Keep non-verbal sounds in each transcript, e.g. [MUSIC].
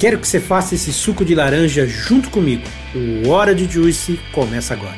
Quero que você faça esse suco de laranja junto comigo. O Hora de Juice começa agora.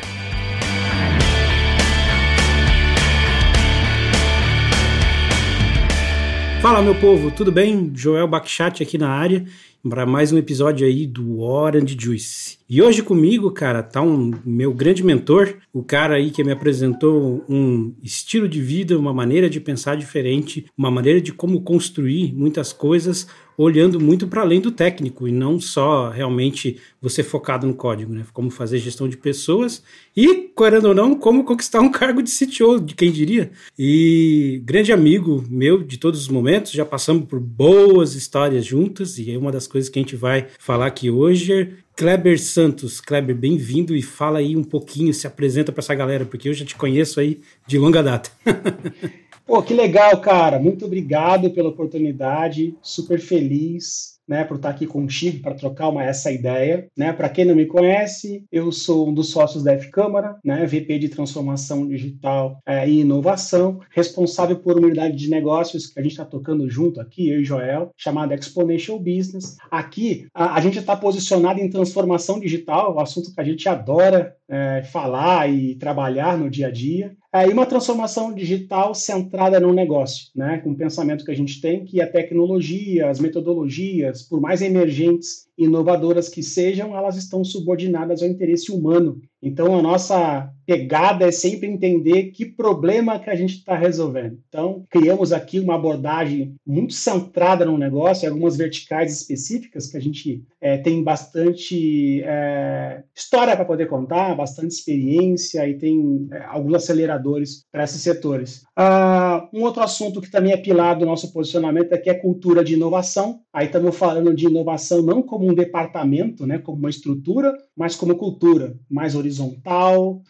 Fala meu povo, tudo bem? Joel Bakchat aqui na área para mais um episódio aí do Orange Juice. E hoje comigo, cara, tá um meu grande mentor, o cara aí que me apresentou um estilo de vida, uma maneira de pensar diferente, uma maneira de como construir muitas coisas olhando muito para além do técnico e não só realmente você focado no código, né? Como fazer gestão de pessoas e, querendo ou não, como conquistar um cargo de CTO, de quem diria. E grande amigo meu de todos os momentos, já passamos por boas histórias juntas e é uma das coisas que a gente vai falar aqui hoje Kleber Santos. Kleber, bem-vindo e fala aí um pouquinho, se apresenta para essa galera, porque eu já te conheço aí de longa data. [LAUGHS] Pô, que legal, cara. Muito obrigado pela oportunidade. Super feliz né, por estar aqui contigo para trocar uma, essa ideia. Né? Para quem não me conhece, eu sou um dos sócios da F-Câmara, né, VP de Transformação Digital é, e Inovação, responsável por uma unidade de negócios que a gente está tocando junto aqui, eu e Joel, chamada Exponential Business. Aqui, a, a gente está posicionado em transformação digital, um assunto que a gente adora é, falar e trabalhar no dia a dia. E uma transformação digital centrada no negócio, né? com o pensamento que a gente tem que a tecnologia, as metodologias, por mais emergentes e inovadoras que sejam, elas estão subordinadas ao interesse humano então, a nossa pegada é sempre entender que problema que a gente está resolvendo. Então, criamos aqui uma abordagem muito centrada no negócio, algumas verticais específicas que a gente é, tem bastante é, história para poder contar, bastante experiência e tem é, alguns aceleradores para esses setores. Uh, um outro assunto que também é pilar do nosso posicionamento aqui é cultura de inovação. Aí estamos falando de inovação não como um departamento, né, como uma estrutura, mas como cultura, mais horizontal,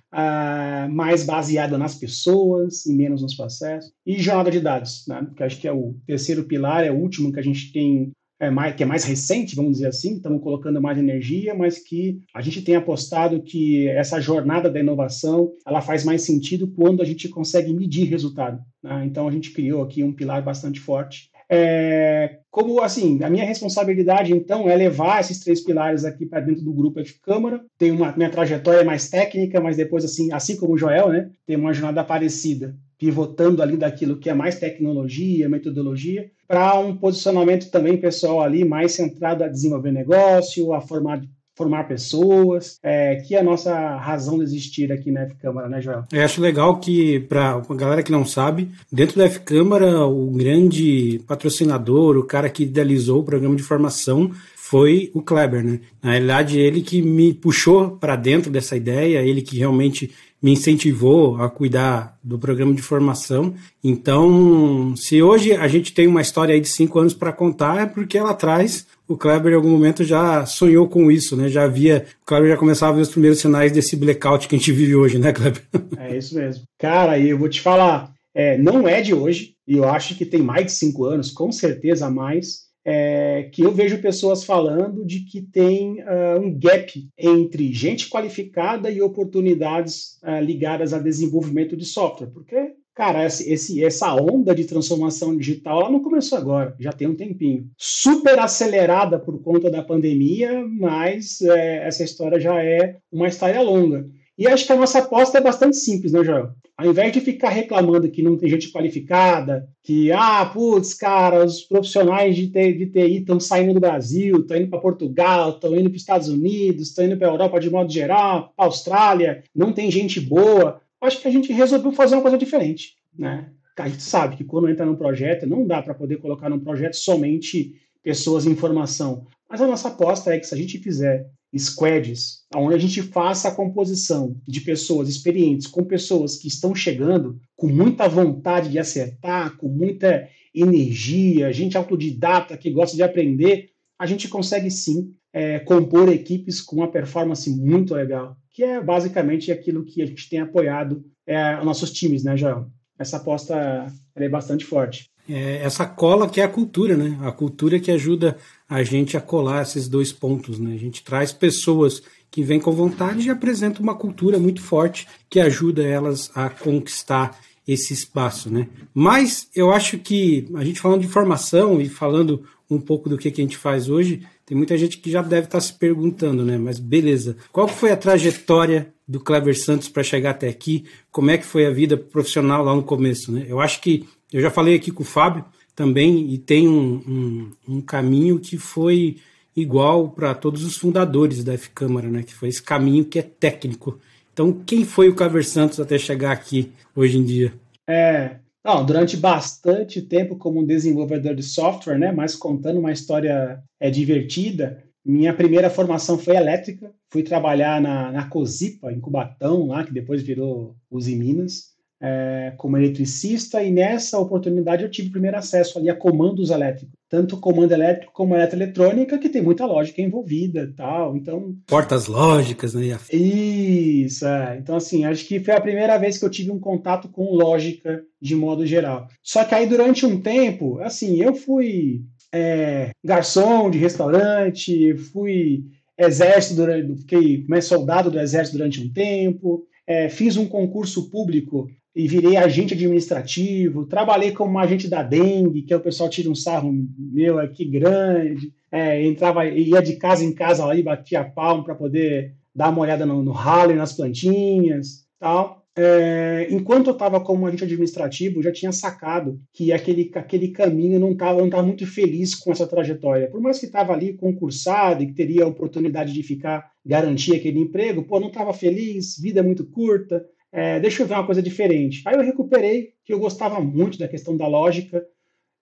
mais baseada nas pessoas e menos nos processos. E jornada de dados, né, que acho que é o terceiro pilar, é o último que a gente tem é mais, que é mais recente, vamos dizer assim, estamos colocando mais energia, mas que a gente tem apostado que essa jornada da inovação ela faz mais sentido quando a gente consegue medir resultado. Né? Então a gente criou aqui um pilar bastante forte. É, como assim, a minha responsabilidade então é levar esses três pilares aqui para dentro do grupo F Câmara. Tem uma minha trajetória mais técnica, mas depois assim, assim como o Joel, né, tem uma jornada parecida pivotando ali daquilo que é mais tecnologia, metodologia, para um posicionamento também pessoal ali mais centrado a desenvolver negócio, a formar formar pessoas, é, que é a nossa razão de existir aqui na F-Câmara, né, Joel? Eu acho legal que, para a galera que não sabe, dentro da F-Câmara, o grande patrocinador, o cara que idealizou o programa de formação foi o Kleber, né? Na realidade, ele que me puxou para dentro dessa ideia, ele que realmente me incentivou a cuidar do programa de formação. Então, se hoje a gente tem uma história aí de cinco anos para contar, é porque lá atrás o Kleber em algum momento já sonhou com isso, né? Já havia, o Kleber já começava a ver os primeiros sinais desse blackout que a gente vive hoje, né, Kleber? É isso mesmo. Cara, e eu vou te falar, é, não é de hoje, e eu acho que tem mais de cinco anos, com certeza mais é, que eu vejo pessoas falando de que tem uh, um gap entre gente qualificada e oportunidades uh, ligadas a desenvolvimento de software, porque Cara, esse, essa onda de transformação digital ela não começou agora, já tem um tempinho. Super acelerada por conta da pandemia, mas é, essa história já é uma história longa. E acho que a nossa aposta é bastante simples, né, Joel? Ao invés de ficar reclamando que não tem gente qualificada, que, ah, putz, cara, os profissionais de TI estão saindo do Brasil, estão indo para Portugal, estão indo para os Estados Unidos, estão indo para a Europa de modo geral, para a Austrália, não tem gente boa. Acho que a gente resolveu fazer uma coisa diferente, né? A gente sabe que quando entra num projeto, não dá para poder colocar num projeto somente pessoas em formação. Mas a nossa aposta é que se a gente fizer squads, onde a gente faça a composição de pessoas experientes com pessoas que estão chegando com muita vontade de acertar, com muita energia, gente autodidata que gosta de aprender, a gente consegue sim é, compor equipes com uma performance muito legal. que é basicamente aquilo que a gente tem apoiado é, os nossos times, né, João? Essa aposta é bastante forte. É essa cola que é a cultura, né? A cultura que ajuda a gente a colar esses dois pontos, né? A gente traz pessoas que vêm com vontade e apresenta uma cultura muito forte que ajuda elas a conquistar esse espaço, né? Mas eu acho que a gente falando de formação e falando um pouco do que, que a gente faz hoje, tem muita gente que já deve estar se perguntando, né? Mas beleza, qual foi a trajetória do Clever Santos para chegar até aqui? Como é que foi a vida profissional lá no começo, né? Eu acho que eu já falei aqui com o Fábio também e tem um, um, um caminho que foi igual para todos os fundadores da F-Câmara, né? Que foi esse caminho que é técnico. Então, quem foi o Clever Santos até chegar aqui hoje em dia? É, não, durante bastante tempo como desenvolvedor de software, né, mas contando uma história é, divertida, minha primeira formação foi elétrica. Fui trabalhar na, na Cosipa, em Cubatão, lá, que depois virou Uzi Minas é, como eletricista, e nessa oportunidade eu tive primeiro acesso ali a comandos elétricos, tanto comando elétrico como eletroeletrônica, que tem muita lógica envolvida tal. Então. Portas lógicas, né? Isso, é. Então, assim, acho que foi a primeira vez que eu tive um contato com lógica de modo geral. Só que aí, durante um tempo, assim, eu fui é, garçom de restaurante, fui exército durante, fiquei como é, soldado do exército durante um tempo, é, fiz um concurso público e virei agente administrativo, trabalhei como agente da dengue, que é o pessoal tira um sarro meu aqui grande, é, entrava, ia de casa em casa ali, batia palmo para poder dar uma olhada no, no ralo e nas plantinhas, tal. É, enquanto eu estava como agente administrativo, já tinha sacado que aquele, aquele caminho não estava não tava muito feliz com essa trajetória. Por mais que estava ali concursado e que teria a oportunidade de ficar, garantir aquele emprego, pô, não estava feliz, vida muito curta, é, deixa eu ver uma coisa diferente. Aí eu recuperei, que eu gostava muito da questão da lógica.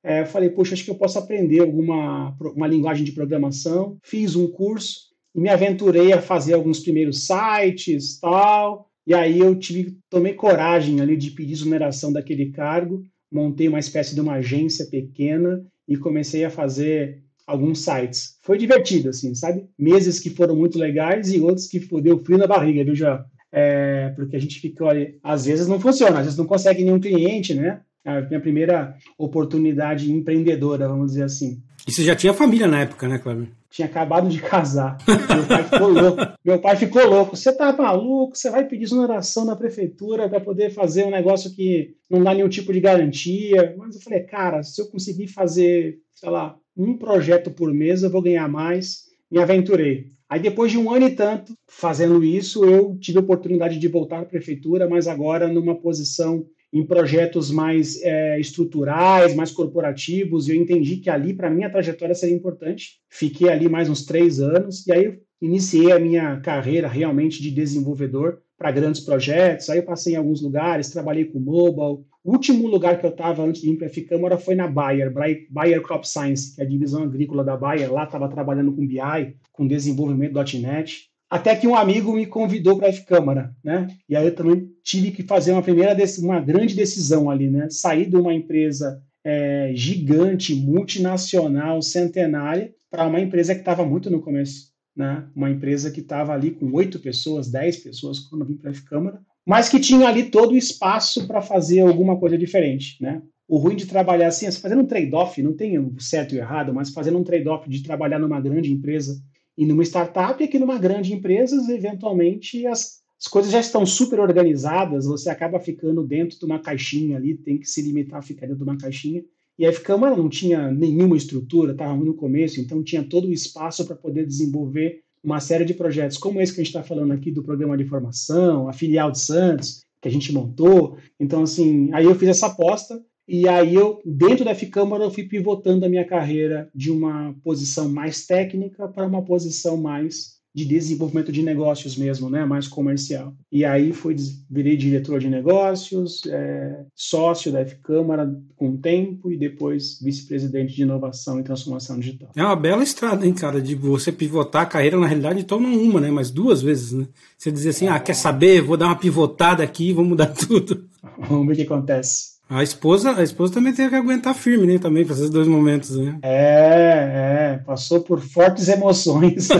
É, eu falei, poxa, acho que eu posso aprender alguma uma linguagem de programação. Fiz um curso e me aventurei a fazer alguns primeiros sites, tal. E aí eu tive, tomei coragem ali de pedir exoneração daquele cargo, montei uma espécie de uma agência pequena e comecei a fazer alguns sites. Foi divertido, assim, sabe? Meses que foram muito legais e outros que deu frio na barriga, viu, já? É, porque a gente fica, olha, às vezes não funciona, às vezes não consegue nenhum cliente, né? A minha primeira oportunidade empreendedora, vamos dizer assim. E você já tinha família na época, né, Cláudio? Tinha acabado de casar. [LAUGHS] Meu pai ficou louco. Meu pai ficou louco. Você tá maluco? Você vai pedir exoneração na prefeitura para poder fazer um negócio que não dá nenhum tipo de garantia. Mas eu falei, cara, se eu conseguir fazer, sei lá, um projeto por mês, eu vou ganhar mais. Me aventurei. Aí, depois de um ano e tanto fazendo isso, eu tive a oportunidade de voltar à prefeitura, mas agora numa posição em projetos mais é, estruturais, mais corporativos, e eu entendi que ali, para mim, a trajetória seria importante. Fiquei ali mais uns três anos, e aí iniciei a minha carreira realmente de desenvolvedor para grandes projetos. Aí eu passei em alguns lugares, trabalhei com mobile. O último lugar que eu estava antes de ir para a Ficâmara foi na Bayer, Bayer Crop Science, que é a divisão agrícola da Bayer. Lá estava trabalhando com BI, com desenvolvimento .NET. Até que um amigo me convidou para a F-Câmara, né? E aí eu também tive que fazer uma primeira, uma grande decisão ali, né? Sair de uma empresa é, gigante, multinacional, centenária, para uma empresa que estava muito no começo, né? Uma empresa que estava ali com oito pessoas, dez pessoas quando eu vim para a F-Câmara, mas que tinha ali todo o espaço para fazer alguma coisa diferente, né? O ruim de trabalhar assim, fazendo um trade-off, não tem o certo e o errado, mas fazendo um trade-off de trabalhar numa grande empresa e numa startup, é que numa grande empresa, eventualmente, as, as coisas já estão super organizadas, você acaba ficando dentro de uma caixinha ali, tem que se limitar a ficar dentro de uma caixinha. E a F-Câmara não tinha nenhuma estrutura, estava no começo, então tinha todo o espaço para poder desenvolver uma série de projetos, como esse que a gente está falando aqui do programa de formação, a filial de Santos, que a gente montou. Então, assim, aí eu fiz essa aposta e aí eu, dentro da F-Câmara, eu fui pivotando a minha carreira de uma posição mais técnica para uma posição mais de desenvolvimento de negócios mesmo, né, mais comercial. E aí fui virei diretor de negócios, é, sócio da F-Câmara com o tempo e depois vice-presidente de inovação e transformação digital. É uma bela estrada, hein, cara, de você pivotar a carreira, na realidade, então não uma, né, mas duas vezes, né? Você dizer assim, ah, quer saber, vou dar uma pivotada aqui, vou mudar [LAUGHS] tudo. Vamos ver o que acontece. A esposa, a esposa também tem que aguentar firme, né? Também, para esses dois momentos, né? É, é. Passou por fortes emoções. [LAUGHS]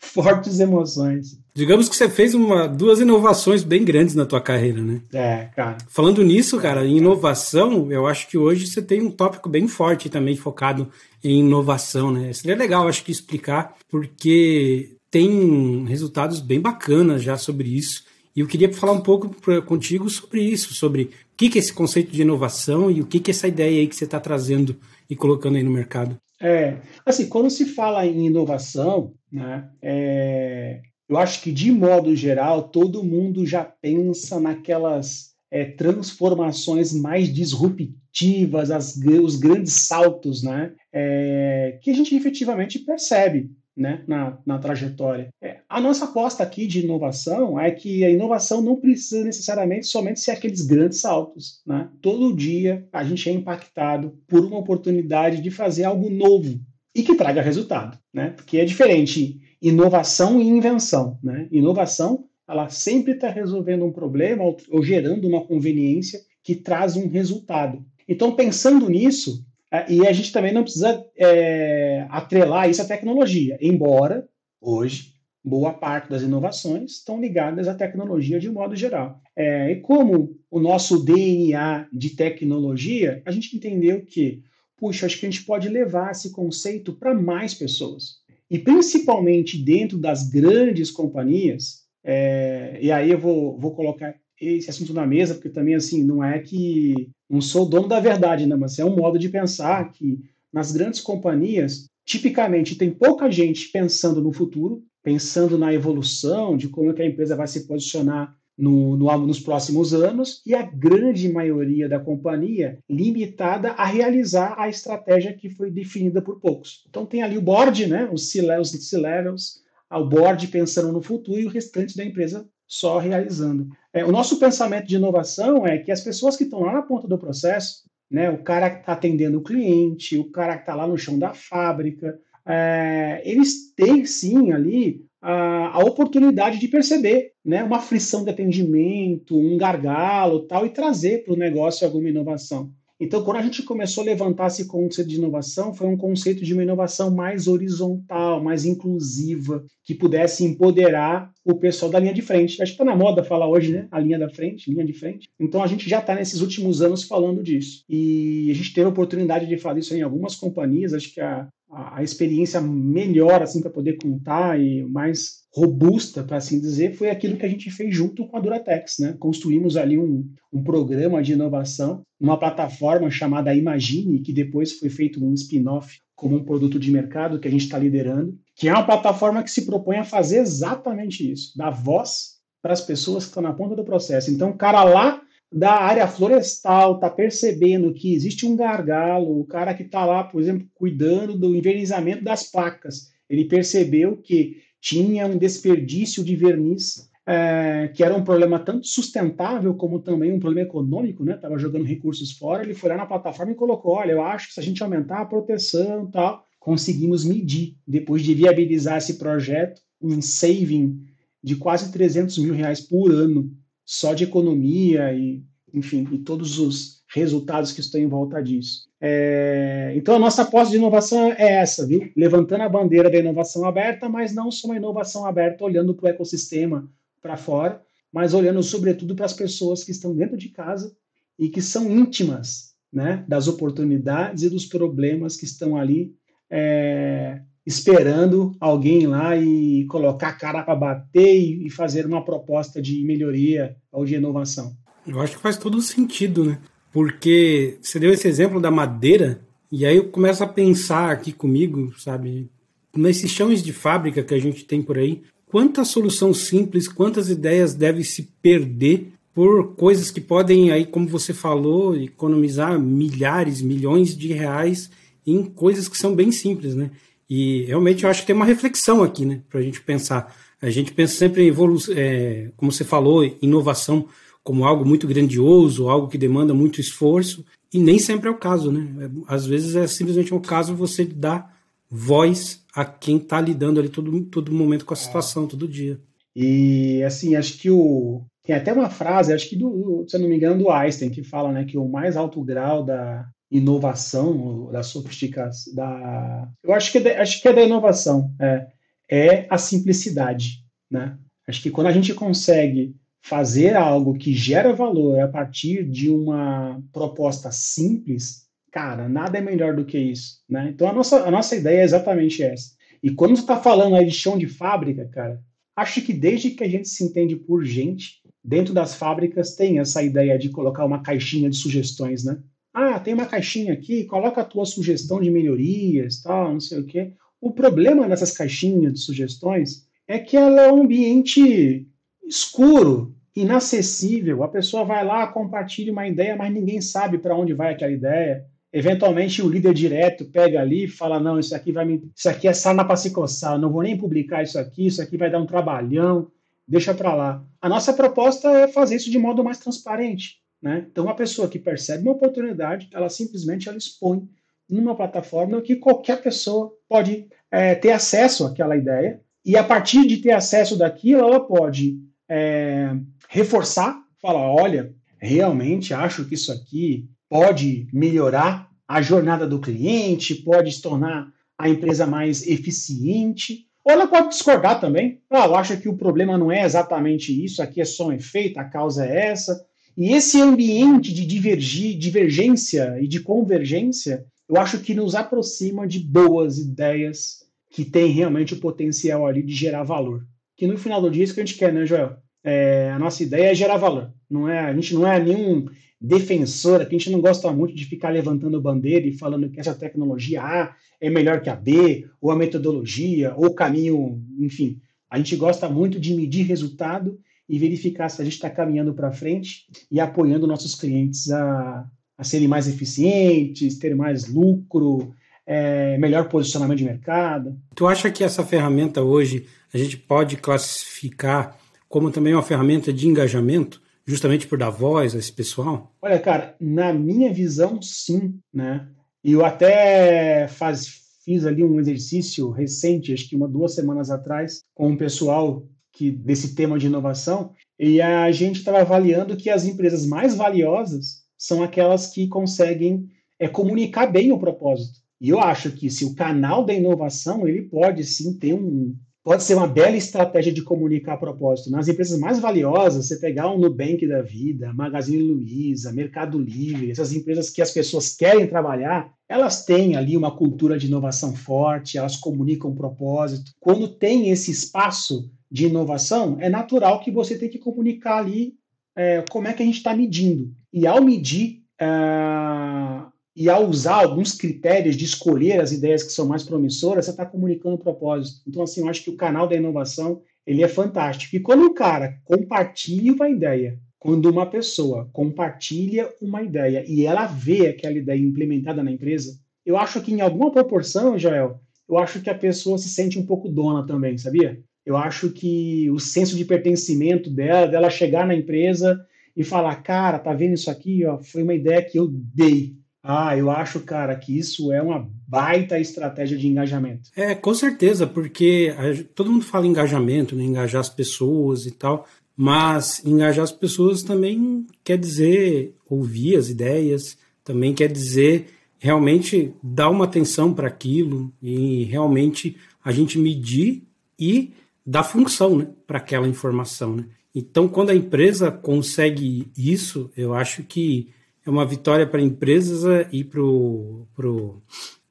fortes emoções. Digamos que você fez uma, duas inovações bem grandes na tua carreira, né? É, cara. Falando nisso, cara, em inovação, eu acho que hoje você tem um tópico bem forte também focado em inovação, né? Seria legal, acho que explicar, porque tem resultados bem bacanas já sobre isso. E eu queria falar um pouco pra, contigo sobre isso, sobre o que, que é esse conceito de inovação e o que, que é essa ideia aí que você está trazendo e colocando aí no mercado. É, assim, quando se fala em inovação, né, é, eu acho que, de modo geral, todo mundo já pensa naquelas é, transformações mais disruptivas, as, os grandes saltos, né? É, que a gente efetivamente percebe né, na, na trajetória. É, a nossa aposta aqui de inovação é que a inovação não precisa necessariamente somente ser aqueles grandes saltos. Né? Todo dia a gente é impactado por uma oportunidade de fazer algo novo e que traga resultado, né? porque é diferente inovação e invenção. Né? Inovação ela sempre está resolvendo um problema ou, ou gerando uma conveniência que traz um resultado. Então, pensando nisso, e a gente também não precisa é, atrelar isso à tecnologia, embora hoje boa parte das inovações estão ligadas à tecnologia de modo geral. É, e como o nosso DNA de tecnologia, a gente entendeu que, puxa, acho que a gente pode levar esse conceito para mais pessoas. E principalmente dentro das grandes companhias, é, e aí eu vou, vou colocar esse assunto na mesa, porque também, assim, não é que não sou dono da verdade, né? Mas é um modo de pensar que nas grandes companhias, tipicamente, tem pouca gente pensando no futuro, pensando na evolução, de como é que a empresa vai se posicionar no, no, nos próximos anos, e a grande maioria da companhia limitada a realizar a estratégia que foi definida por poucos. Então tem ali o board, né, os C-levels, o board pensando no futuro e o restante da empresa só realizando. É, o nosso pensamento de inovação é que as pessoas que estão lá na ponta do processo, né, o cara que está atendendo o cliente, o cara que está lá no chão da fábrica, é, eles têm sim ali a, a, oportunidade de perceber né, uma frição de atendimento, um gargalo tal, e trazer para o negócio alguma inovação. Então, quando a gente começou a levantar esse conceito de inovação, foi um conceito de uma inovação mais horizontal, mais inclusiva, que pudesse empoderar o pessoal da linha de frente. Acho que está na moda falar hoje, né? A linha da frente, linha de frente. Então, a gente já está nesses últimos anos falando disso. E a gente teve a oportunidade de falar isso em algumas companhias. Acho que a, a, experiência melhor, assim, para poder contar e mais robusta, para assim dizer, foi aquilo que a gente fez junto com a Duratex. Né? Construímos ali um, um programa de inovação, uma plataforma chamada Imagine, que depois foi feito um spin-off como um produto de mercado que a gente está liderando, que é uma plataforma que se propõe a fazer exatamente isso, dar voz para as pessoas que estão na ponta do processo. Então, o cara lá da área florestal está percebendo que existe um gargalo, o cara que está lá, por exemplo, cuidando do envernizamento das placas, ele percebeu que tinha um desperdício de verniz, é, que era um problema tanto sustentável como também um problema econômico, né? Estava jogando recursos fora. Ele foi lá na plataforma e colocou: olha, eu acho que se a gente aumentar a proteção tal, conseguimos medir, depois de viabilizar esse projeto, um saving de quase 300 mil reais por ano, só de economia e, enfim, e todos os resultados que estão em volta disso. É, então, a nossa aposta de inovação é essa, viu? Levantando a bandeira da inovação aberta, mas não só uma inovação aberta olhando para o ecossistema para fora, mas olhando sobretudo para as pessoas que estão dentro de casa e que são íntimas né, das oportunidades e dos problemas que estão ali é, esperando alguém lá e colocar a cara para bater e, fazer uma proposta de melhoria ou de inovação. Eu acho que faz todo sentido, né? Porque você deu esse exemplo da madeira, e aí eu começo a pensar aqui comigo, sabe, nesses chãos de fábrica que a gente tem por aí, quanta solução simples, quantas ideias devem se perder por coisas que podem aí, como você falou, economizar milhares, milhões de reais em coisas que são bem simples, né? E realmente eu acho que tem uma reflexão aqui, né, para a gente pensar. A gente pensa sempre em evolução, é, como você falou, inovação como algo muito grandioso, algo que demanda muito esforço, e nem sempre é o caso, né? É, às vezes é simplesmente um caso você dar voz a quem está lidando ali todo, todo momento com a situação, todo dia. E assim, acho que o. Tem até uma frase, acho que do, se eu não me engano, do Einstein, que fala né, que o mais alto grau da inovação, da sofisticação, da. Eu acho que é da, acho que é da inovação. É, é a simplicidade, né? Acho que quando a gente consegue fazer algo que gera valor a partir de uma proposta simples, cara, nada é melhor do que isso, né? Então a nossa, a nossa ideia é exatamente essa. E quando você está falando aí de chão de fábrica, cara, acho que desde que a gente se entende por gente, dentro das fábricas tem essa ideia de colocar uma caixinha de sugestões, né? Ah, tem uma caixinha aqui, coloca a tua sugestão de melhorias, tal, não sei o quê. O problema dessas caixinhas de sugestões é que ela é um ambiente escuro, inacessível. A pessoa vai lá, compartilha uma ideia, mas ninguém sabe para onde vai aquela ideia. Eventualmente o líder direto pega ali e fala: não, isso aqui vai me. Isso aqui é sarna para se coçar, não vou nem publicar isso aqui, isso aqui vai dar um trabalhão, deixa para lá. A nossa proposta é fazer isso de modo mais transparente. Né? Então, uma pessoa que percebe uma oportunidade, ela simplesmente ela expõe numa plataforma que qualquer pessoa pode é, ter acesso àquela ideia, e a partir de ter acesso daquilo, ela pode é, reforçar, falar: olha, realmente acho que isso aqui pode melhorar a jornada do cliente, pode se tornar a empresa mais eficiente. Ou ela pode discordar também. Ah, eu acho que o problema não é exatamente isso, aqui é só um efeito, a causa é essa. E esse ambiente de divergir, divergência e de convergência, eu acho que nos aproxima de boas ideias que têm realmente o potencial ali de gerar valor. Que no final do dia é isso que a gente quer, né, Joel? É, a nossa ideia é gerar valor. Não é, a gente não é nenhum defensor, a gente não gosta muito de ficar levantando bandeira e falando que essa tecnologia A é melhor que a B, ou a metodologia, ou o caminho, enfim. A gente gosta muito de medir resultado e verificar se a gente está caminhando para frente e apoiando nossos clientes a, a serem mais eficientes, ter mais lucro, é, melhor posicionamento de mercado. Tu acha que essa ferramenta hoje a gente pode classificar como também uma ferramenta de engajamento, justamente por dar voz a esse pessoal? Olha, cara, na minha visão, sim, né? E eu até faz, fiz ali um exercício recente, acho que uma duas semanas atrás, com um pessoal que desse tema de inovação, e a gente estava avaliando que as empresas mais valiosas são aquelas que conseguem é, comunicar bem o propósito. E eu acho que se o canal da inovação ele pode sim ter um pode ser uma bela estratégia de comunicar propósito. Nas empresas mais valiosas, você pegar um Nubank da vida, Magazine Luiza, Mercado Livre, essas empresas que as pessoas querem trabalhar, elas têm ali uma cultura de inovação forte, elas comunicam propósito. Quando tem esse espaço de inovação, é natural que você tenha que comunicar ali é, como é que a gente está medindo. E ao medir uh, e ao usar alguns critérios de escolher as ideias que são mais promissoras, você está comunicando o propósito. Então, assim, eu acho que o canal da inovação ele é fantástico. E quando um cara compartilha uma ideia, quando uma pessoa compartilha uma ideia e ela vê aquela ideia implementada na empresa, eu acho que em alguma proporção, Joel, eu acho que a pessoa se sente um pouco dona também, sabia? Eu acho que o senso de pertencimento dela, dela chegar na empresa e falar, cara, tá vendo isso aqui? Ó, foi uma ideia que eu dei. Ah, eu acho, cara, que isso é uma baita estratégia de engajamento. É, com certeza, porque a, todo mundo fala engajamento, né, engajar as pessoas e tal, mas engajar as pessoas também quer dizer ouvir as ideias, também quer dizer realmente dar uma atenção para aquilo e realmente a gente medir e da função né, para aquela informação. Né? Então, quando a empresa consegue isso, eu acho que é uma vitória para empresas eh, e para o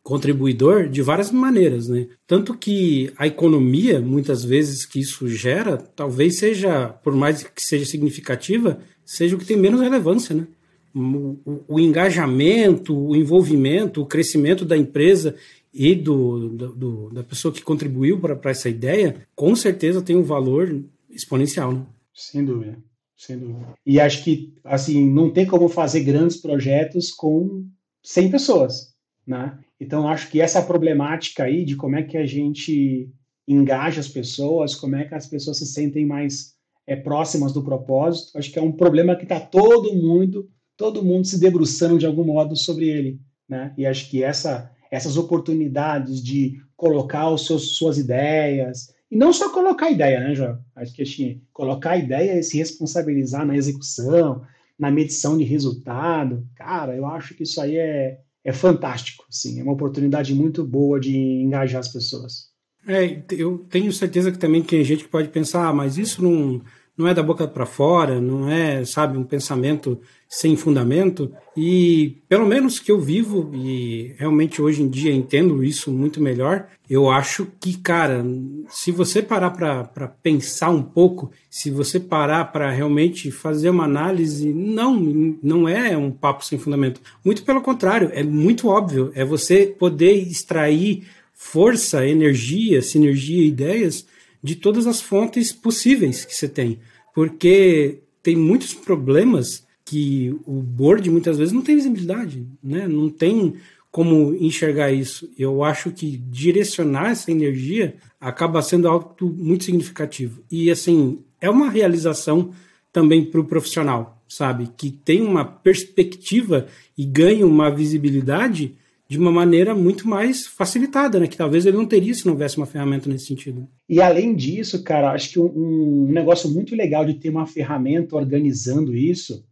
contribuidor de várias maneiras. Né? Tanto que a economia, muitas vezes, que isso gera, talvez seja, por mais que seja significativa, seja o que tem menos relevância. Né? O, o, o engajamento, o envolvimento, o crescimento da empresa e do, do, da pessoa que contribuiu para essa ideia, com certeza tem um valor exponencial. Né? Sem dúvida, sem dúvida. E acho que assim não tem como fazer grandes projetos com 100 pessoas, né? Então acho que essa problemática aí de como é que a gente engaja as pessoas, como é que as pessoas se sentem mais é, próximas do propósito, acho que é um problema que está todo mundo, todo mundo se debruçando de algum modo sobre ele, né? E acho que essa essas oportunidades de colocar os seus, suas ideias, e não só colocar ideia, né, João? Acho que assim, colocar ideia e se responsabilizar na execução, na medição de resultado, cara, eu acho que isso aí é, é fantástico, sim, é uma oportunidade muito boa de engajar as pessoas. É, eu tenho certeza que também tem gente que pode pensar, ah, mas isso não, não é da boca para fora, não é, sabe, um pensamento sem fundamento. E pelo menos que eu vivo e realmente hoje em dia entendo isso muito melhor, eu acho que, cara, se você parar para pensar um pouco, se você parar para realmente fazer uma análise, não, não é um papo sem fundamento. Muito pelo contrário, é muito óbvio, é você poder extrair força, energia, sinergia, ideias de todas as fontes possíveis que você tem. Porque tem muitos problemas que o board muitas vezes não tem visibilidade, né? não tem como enxergar isso. Eu acho que direcionar essa energia acaba sendo algo muito significativo. E assim, é uma realização também para o profissional, sabe? Que tem uma perspectiva e ganha uma visibilidade de uma maneira muito mais facilitada, né? Que talvez ele não teria se não houvesse uma ferramenta nesse sentido. E além disso, cara, acho que um, um negócio muito legal de ter uma ferramenta organizando isso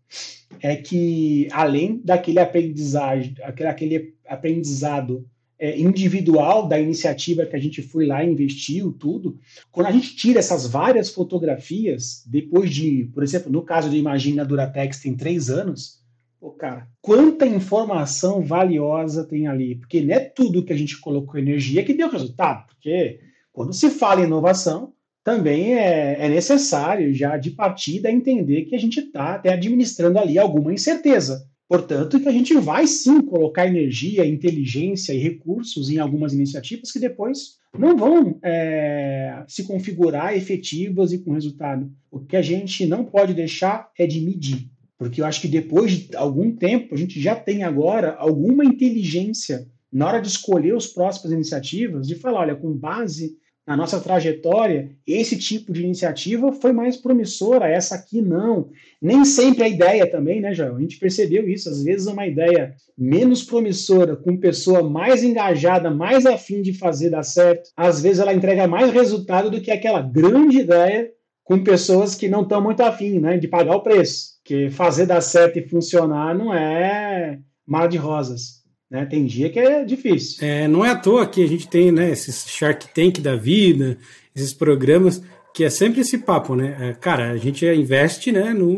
é que além daquele aprendizagem, aquele, aprendizado é, individual da iniciativa que a gente foi lá investiu, tudo, quando a gente tira essas várias fotografias, depois de, por exemplo, no caso de Imagina Duratex tem três anos, Pô, cara, quanta informação valiosa tem ali, porque não é tudo que a gente colocou energia que deu resultado, porque quando se fala em inovação, também é, é necessário já de partida entender que a gente está até administrando ali alguma incerteza. Portanto, que a gente vai sim colocar energia, inteligência e recursos em algumas iniciativas que depois não vão é, se configurar efetivas e com resultado. O que a gente não pode deixar é de medir. Porque eu acho que depois de algum tempo, a gente já tem agora alguma inteligência na hora de escolher as próximas iniciativas, de falar, olha, com base na nossa trajetória, esse tipo de iniciativa foi mais promissora, essa aqui não. Nem sempre a ideia também, né, Joel? A gente percebeu isso. Às vezes uma ideia menos promissora, com pessoa mais engajada, mais afim de fazer dar certo, às vezes ela entrega mais resultado do que aquela grande ideia com pessoas que não estão muito afim, né, de pagar o preço. Que fazer dar certo e funcionar não é mar de rosas. Né? Tem dia que é difícil. É, não é à toa que a gente tem né, esses Shark Tank da vida, esses programas, que é sempre esse papo, né? É, cara, a gente investe né, no,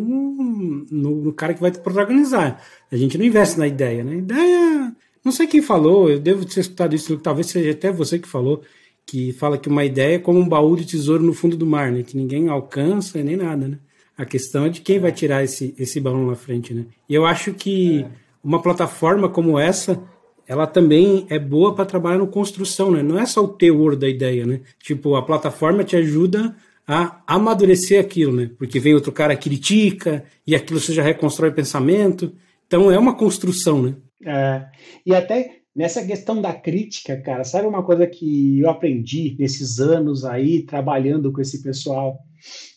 no, no, cara que vai protagonizar. A gente não investe na ideia, né? Ideia. Não sei quem falou, eu devo ter escutado isso, talvez seja até você que falou, que fala que uma ideia é como um baú de tesouro no fundo do mar, né? Que ninguém alcança nem nada, né? A questão é de quem vai tirar esse, esse balão na frente, né? E eu acho que uma plataforma como essa, ela também é boa para trabalhar no construção, né? Não é só o teor da ideia, né? Tipo, a plataforma te ajuda a amadurecer aquilo, né? Porque vem outro cara critica e aquilo você já reconstrói o pensamento. Então é uma construção, né? É, e até nessa questão da crítica, cara, sabe uma coisa que eu aprendi nesses anos aí trabalhando com esse pessoal?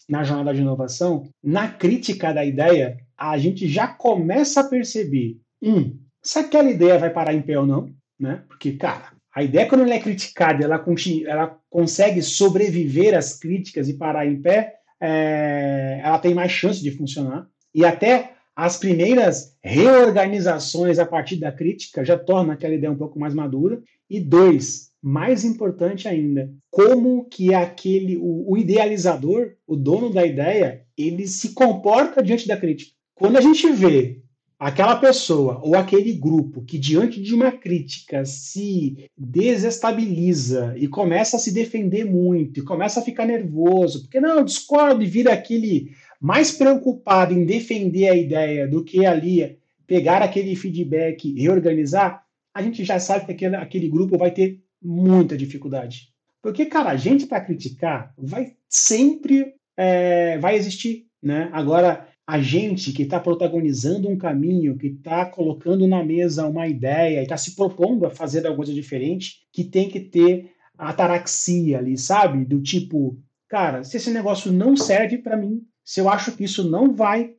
na jornada de inovação, na crítica da ideia, a gente já começa a perceber, um, se aquela ideia vai parar em pé ou não, né? Porque, cara, a ideia quando ela é criticada, ela, ela consegue sobreviver às críticas e parar em pé, é, ela tem mais chance de funcionar. E até as primeiras reorganizações a partir da crítica já tornam aquela ideia um pouco mais madura. E dois, mais importante ainda, como que aquele o, o, idealizador, o dono da ideia, ele se comporta diante da crítica. Quando a gente vê aquela pessoa ou aquele grupo que diante de uma crítica se desestabiliza e começa a se defender muito e começa a ficar nervoso, porque não, discordo e vira aquele mais preocupado em defender a ideia do que ali pegar aquele feedback e reorganizar, a gente já sabe que aquele, aquele grupo vai ter muita dificuldade. Porque, cara, a gente para criticar vai sempre é, vai existir, né? Agora, a gente que está protagonizando um caminho, que está colocando na mesa uma ideia e está se propondo a fazer alguma coisa diferente, que tem que ter a ataraxia ali, sabe? Do tipo, cara, se esse negócio não serve para mim, se eu acho que isso não vai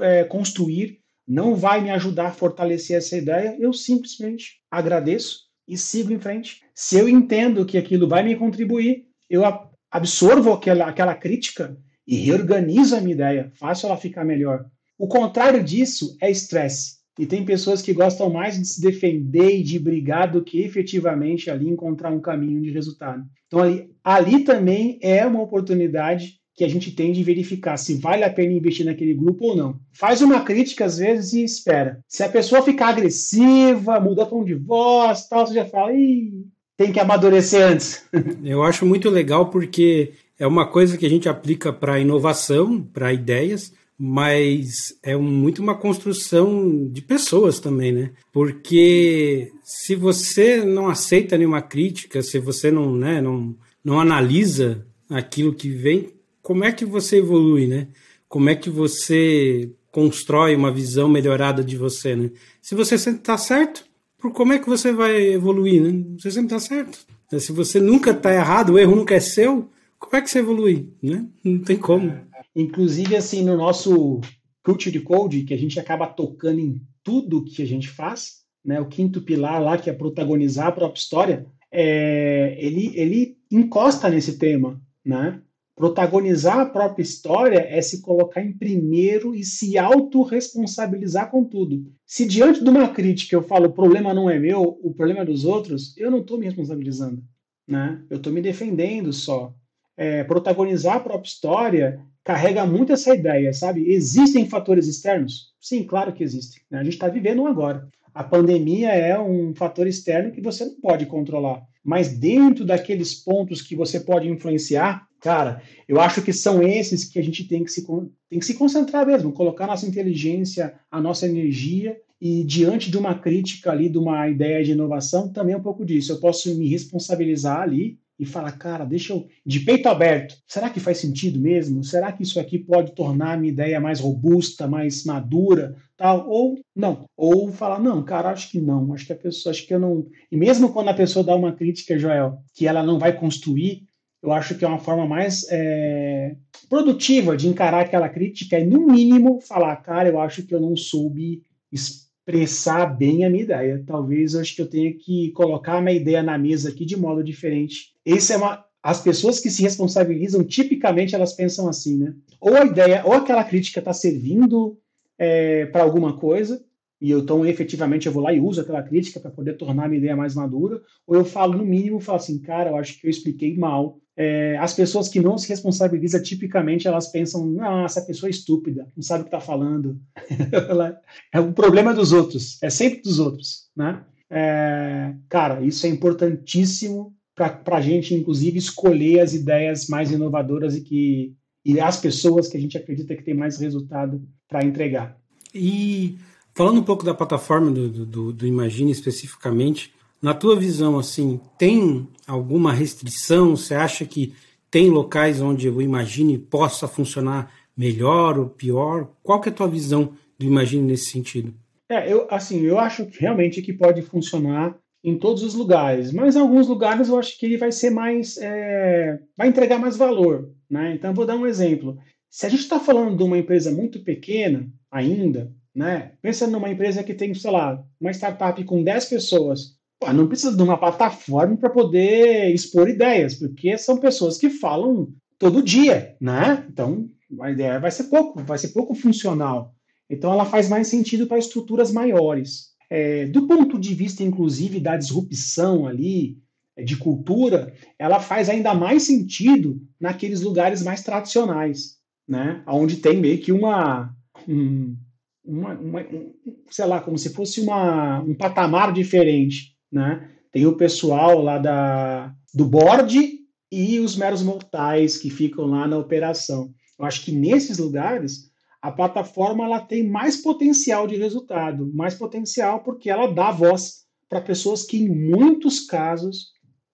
é, construir, não vai me ajudar a fortalecer essa ideia, eu simplesmente agradeço e sigo em frente. Se eu entendo que aquilo vai me contribuir, eu absorvo aquela, aquela crítica e reorganizo a minha ideia, faço ela ficar melhor. O contrário disso é estresse. E tem pessoas que gostam mais de se defender e de brigar do que efetivamente ali encontrar um caminho de resultado. Então ali, ali também é uma oportunidade que a gente tem de verificar se vale a pena investir naquele grupo ou não. Faz uma crítica às vezes e espera. Se a pessoa ficar agressiva, muda tom de voz, tal, você já fala, Ih, tem que amadurecer antes. [LAUGHS] Eu acho muito legal porque é uma coisa que a gente aplica para inovação, para ideias, mas é muito uma construção de pessoas também, né? Porque se você não aceita nenhuma crítica, se você não, né, não, não analisa aquilo que vem, como é que você evolui, né? Como é que você constrói uma visão melhorada de você, né? Se você sempre está certo, por como é que você vai evoluir, né? Você sempre está certo. Se você nunca está errado, o erro nunca é seu, como é que você evolui, né? Não tem como. Inclusive, assim, no nosso Culture Code, que a gente acaba tocando em tudo que a gente faz, né? O quinto pilar lá, que é protagonizar a própria história, é, ele, ele encosta nesse tema, né? Protagonizar a própria história é se colocar em primeiro e se autorresponsabilizar com tudo. Se diante de uma crítica eu falo o problema não é meu, o problema é dos outros, eu não estou me responsabilizando. Né? Eu estou me defendendo só. É, protagonizar a própria história carrega muito essa ideia, sabe? Existem fatores externos? Sim, claro que existem. Né? A gente está vivendo um agora. A pandemia é um fator externo que você não pode controlar. Mas dentro daqueles pontos que você pode influenciar, cara, eu acho que são esses que a gente tem que se, tem que se concentrar mesmo, colocar nossa inteligência, a nossa energia e diante de uma crítica ali, de uma ideia de inovação, também é um pouco disso. Eu posso me responsabilizar ali e falar, cara, deixa eu, de peito aberto, será que faz sentido mesmo? Será que isso aqui pode tornar a minha ideia mais robusta, mais madura, tal? Ou não. Ou falar, não, cara, acho que não, acho que a pessoa, acho que eu não. E mesmo quando a pessoa dá uma crítica, Joel, que ela não vai construir, eu acho que é uma forma mais é, produtiva de encarar aquela crítica e, no mínimo, falar, cara, eu acho que eu não soube expressar bem a minha ideia. Talvez eu acho que eu tenha que colocar a minha ideia na mesa aqui de modo diferente. Esse é uma as pessoas que se responsabilizam, tipicamente elas pensam assim, né? Ou a ideia, ou aquela crítica está servindo é, para alguma coisa, e eu, então efetivamente eu vou lá e uso aquela crítica para poder tornar a minha ideia mais madura, ou eu falo no mínimo, falo assim, cara, eu acho que eu expliquei mal. É, as pessoas que não se responsabilizam, tipicamente elas pensam, ah, essa pessoa é estúpida, não sabe o que está falando. [LAUGHS] é o problema dos outros, é sempre dos outros, né? É, cara, isso é importantíssimo para a gente, inclusive, escolher as ideias mais inovadoras e que e as pessoas que a gente acredita que tem mais resultado para entregar. E falando um pouco da plataforma do, do, do, Imagine especificamente, na tua visão, assim, tem alguma restrição? Você acha que tem locais onde o Imagine possa funcionar melhor ou pior? Qual que é a tua visão do Imagine nesse sentido? É, eu, assim, eu acho realmente que pode funcionar em todos os lugares, mas em alguns lugares eu acho que ele vai ser mais, é, vai entregar mais valor, né? Então vou dar um exemplo. Se a gente está falando de uma empresa muito pequena ainda, né? Pensa numa empresa que tem, sei lá, uma startup com 10 pessoas, Pô, não precisa de uma plataforma para poder expor ideias, porque são pessoas que falam todo dia, né? Então a ideia vai ser pouco, vai ser pouco funcional. Então ela faz mais sentido para estruturas maiores. É, do ponto de vista, inclusive, da disrupção ali, é, de cultura, ela faz ainda mais sentido naqueles lugares mais tradicionais, né? Onde tem meio que uma, um, uma, uma um, sei lá, como se fosse uma, um patamar diferente, né? Tem o pessoal lá da, do board e os meros mortais que ficam lá na operação. Eu acho que nesses lugares a plataforma ela tem mais potencial de resultado, mais potencial porque ela dá voz para pessoas que, em muitos casos,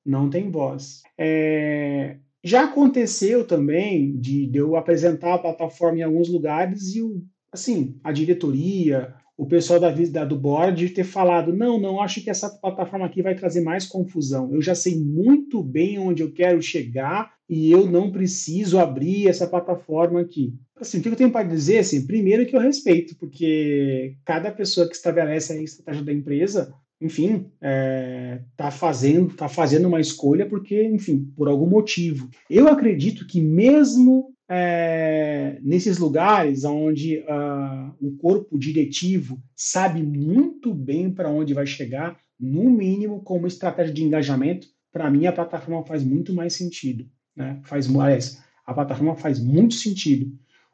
não têm voz. É, já aconteceu também de, de, eu apresentar a plataforma em alguns lugares e, assim, a diretoria, o pessoal da, da, do board ter falado: não, não acho que essa plataforma aqui vai trazer mais confusão. Eu já sei muito bem onde eu quero chegar e eu não preciso abrir essa plataforma aqui. Assim, o que eu tenho para dizer, assim, primeiro que eu respeito, porque cada pessoa que estabelece a estratégia da empresa, enfim, está é, fazendo, tá fazendo uma escolha porque, enfim, por algum motivo. Eu acredito que mesmo é, nesses lugares onde uh, o corpo diretivo sabe muito bem para onde vai chegar, no mínimo como estratégia de engajamento, para mim a plataforma faz muito mais sentido. Né? Faz, aliás, a plataforma faz muito sentido.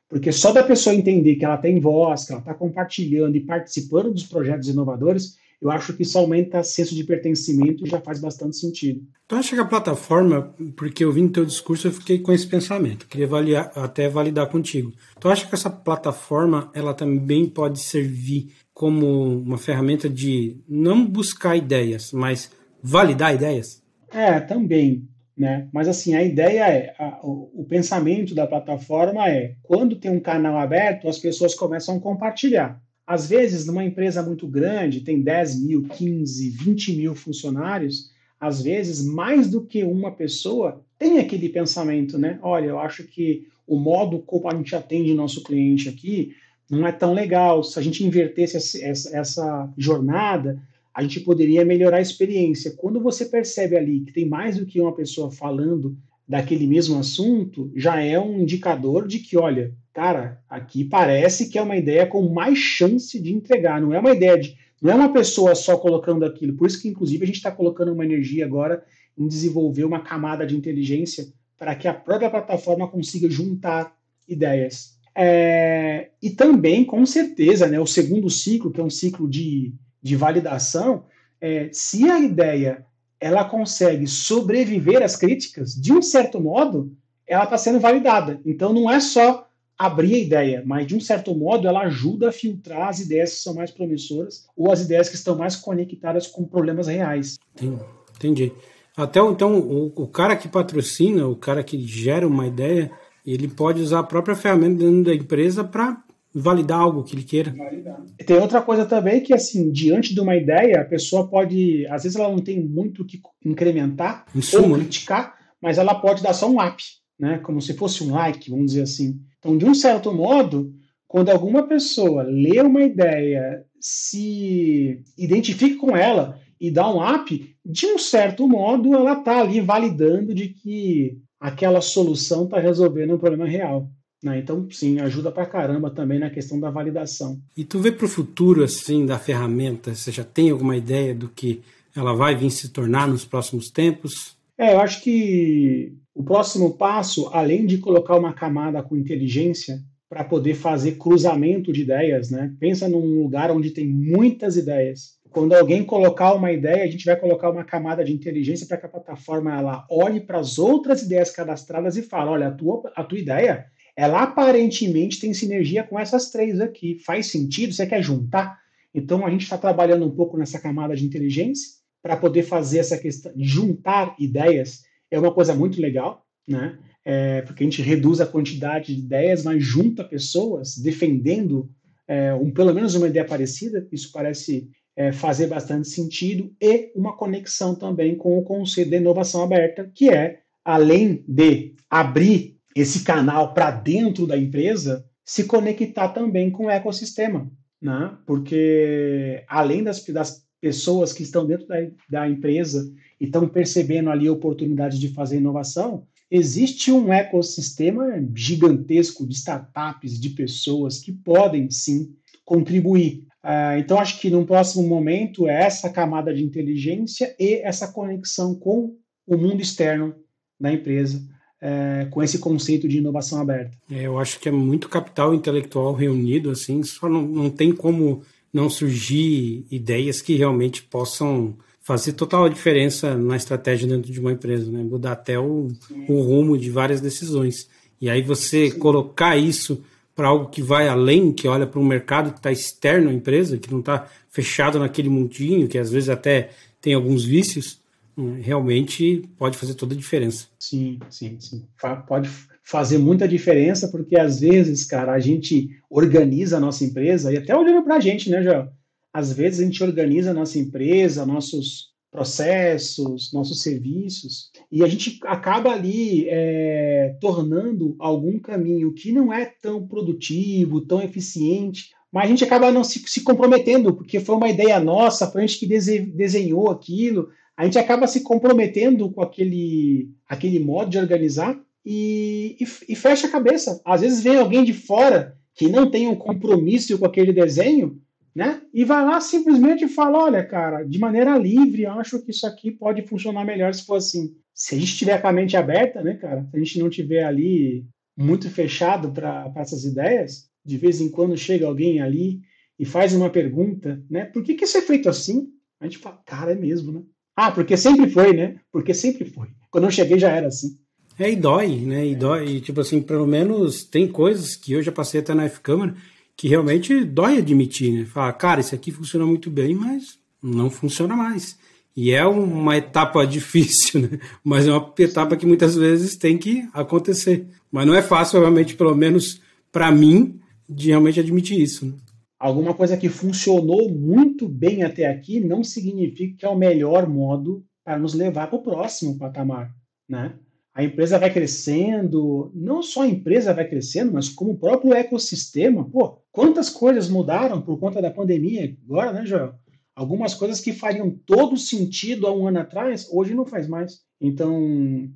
Porque só da pessoa entender que ela tem voz, que ela está compartilhando e participando dos projetos inovadores, eu acho que isso aumenta o senso de pertencimento e já faz bastante sentido. Tu acha que a plataforma, porque eu vi no teu discurso, eu fiquei com esse pensamento, queria avaliar, até validar contigo. Tu acha que essa plataforma, ela também pode servir como uma ferramenta de não buscar ideias, mas validar ideias? É, também. Né? Mas assim, a ideia é, a, o, o, pensamento da plataforma é, quando tem um canal aberto, as pessoas começam a compartilhar. Às vezes, numa empresa muito grande, tem 10 mil, 15, 20 mil funcionários, às vezes, mais do que uma pessoa tem aquele pensamento, né? Olha, eu acho que o modo como a gente atende nosso cliente aqui não é tão legal. Se a gente invertesse essa, essa jornada, a gente poderia melhorar a experiência. Quando você percebe ali que tem mais do que uma pessoa falando daquele mesmo assunto, já é um indicador de que, olha, cara, aqui parece que é uma ideia com mais chance de entregar. Não é uma ideia de. Não é uma pessoa só colocando aquilo. Por isso que, inclusive, a gente está colocando uma energia agora em desenvolver uma camada de inteligência para que a própria plataforma consiga juntar ideias. É, e também, com certeza, né, o segundo ciclo, que é um ciclo de de validação, é, se a ideia ela consegue sobreviver às críticas, de um certo modo, ela está sendo validada. Então não é só abrir a ideia, mas de um certo modo ela ajuda a filtrar as ideias que são mais promissoras ou as ideias que estão mais conectadas com problemas reais. Entendi. Até então, o, o cara que patrocina, o cara que gera uma ideia, ele pode usar a própria ferramenta dentro da empresa para validar algo que ele queira. Tem outra coisa também que, assim, diante de uma ideia, a pessoa pode, às vezes ela não tem muito o que incrementar ou né? criticar, mas ela pode dar só um up, né? Como se fosse um like, vamos dizer assim. Então, de um certo modo, quando alguma pessoa lê uma ideia, se identifica com ela e dá um up, de um certo modo, ela está ali validando de que aquela solução está resolvendo um problema real. Né? Então, sim, ajuda pra caramba também na questão da validação. E tu vê para o futuro, assim, da ferramenta, você já tem alguma ideia do que ela vai vir se tornar nos próximos tempos? É, eu acho que o próximo passo, além de colocar uma camada com inteligência para poder fazer cruzamento de ideias, né? Pensa num lugar onde tem muitas ideias. Quando alguém colocar uma ideia, a gente vai colocar uma camada de inteligência para que a plataforma ela olhe para as outras ideias cadastradas e fale, olha, a tua, a tua ideia ela aparentemente tem sinergia com essas três aqui. Faz sentido? Você quer juntar? Então a gente está trabalhando um pouco nessa camada de inteligência para poder fazer essa questão juntar ideias. É uma coisa muito legal, né? É, porque a gente reduz a quantidade de ideias, mas junta pessoas defendendo é, um, pelo menos uma ideia parecida. Isso parece é, fazer bastante sentido e uma conexão também com o conceito de inovação aberta, que é além de abrir esse canal para dentro da empresa se conectar também com o ecossistema, né? Porque além das, das pessoas que estão dentro da, da empresa e estão percebendo ali a oportunidade de fazer inovação, existe um ecossistema gigantesco de startups, de pessoas que podem sim contribuir. Uh, então, acho que no próximo momento é essa camada de inteligência e essa conexão com o mundo externo da empresa é, com esse conceito de inovação aberta. É, eu acho que é muito capital intelectual reunido, assim, só não, não tem como não surgir ideias que realmente possam fazer total diferença na estratégia dentro de uma empresa, né? mudar até o, o rumo de várias decisões. E aí você Sim. colocar isso para algo que vai além, que olha para um mercado que está externo à empresa, que não está fechado naquele mundinho, que às vezes até tem alguns vícios, realmente pode fazer toda a diferença. Sim, sim, sim. Pode fazer muita diferença, porque às vezes, cara, a gente organiza a nossa empresa, e até olhando para a gente, né, Joel? Às vezes a gente organiza a nossa empresa, nossos processos, nossos serviços, e a gente acaba ali é, tornando algum caminho que não é tão produtivo, tão eficiente, mas a gente acaba não se, se comprometendo, porque foi uma ideia nossa, foi a gente que desenhou aquilo, a gente acaba se comprometendo com aquele, aquele modo de organizar e, e, e fecha a cabeça. Às vezes vem alguém de fora que não tem um compromisso com aquele desenho, né? E vai lá simplesmente e fala: olha, cara, de maneira livre, acho que isso aqui pode funcionar melhor se for assim. Se a gente tiver com a mente aberta, né, cara? Se a gente não tiver ali muito fechado para essas ideias, de vez em quando chega alguém ali e faz uma pergunta, né? Por que, que isso é feito assim? A gente fala, cara, é mesmo, né? Ah, porque sempre foi, né? Porque sempre foi. Quando eu cheguei já era assim. É, e dói, né? E dói, e, tipo assim, pelo menos tem coisas que eu já passei até na F-Câmara que realmente dói admitir, né? Falar, cara, isso aqui funciona muito bem, mas não funciona mais. E é uma etapa [LAUGHS] difícil, né? Mas é uma etapa que muitas vezes tem que acontecer. Mas não é fácil, realmente, pelo menos para mim, de realmente admitir isso. Né? Alguma coisa que funcionou muito bem até aqui não significa que é o melhor modo para nos levar para o próximo patamar, né? a empresa vai crescendo, não só a empresa vai crescendo, mas como o próprio ecossistema. Pô, quantas coisas mudaram por conta da pandemia agora, né, Joel? Algumas coisas que fariam todo sentido há um ano atrás, hoje não faz mais. Então,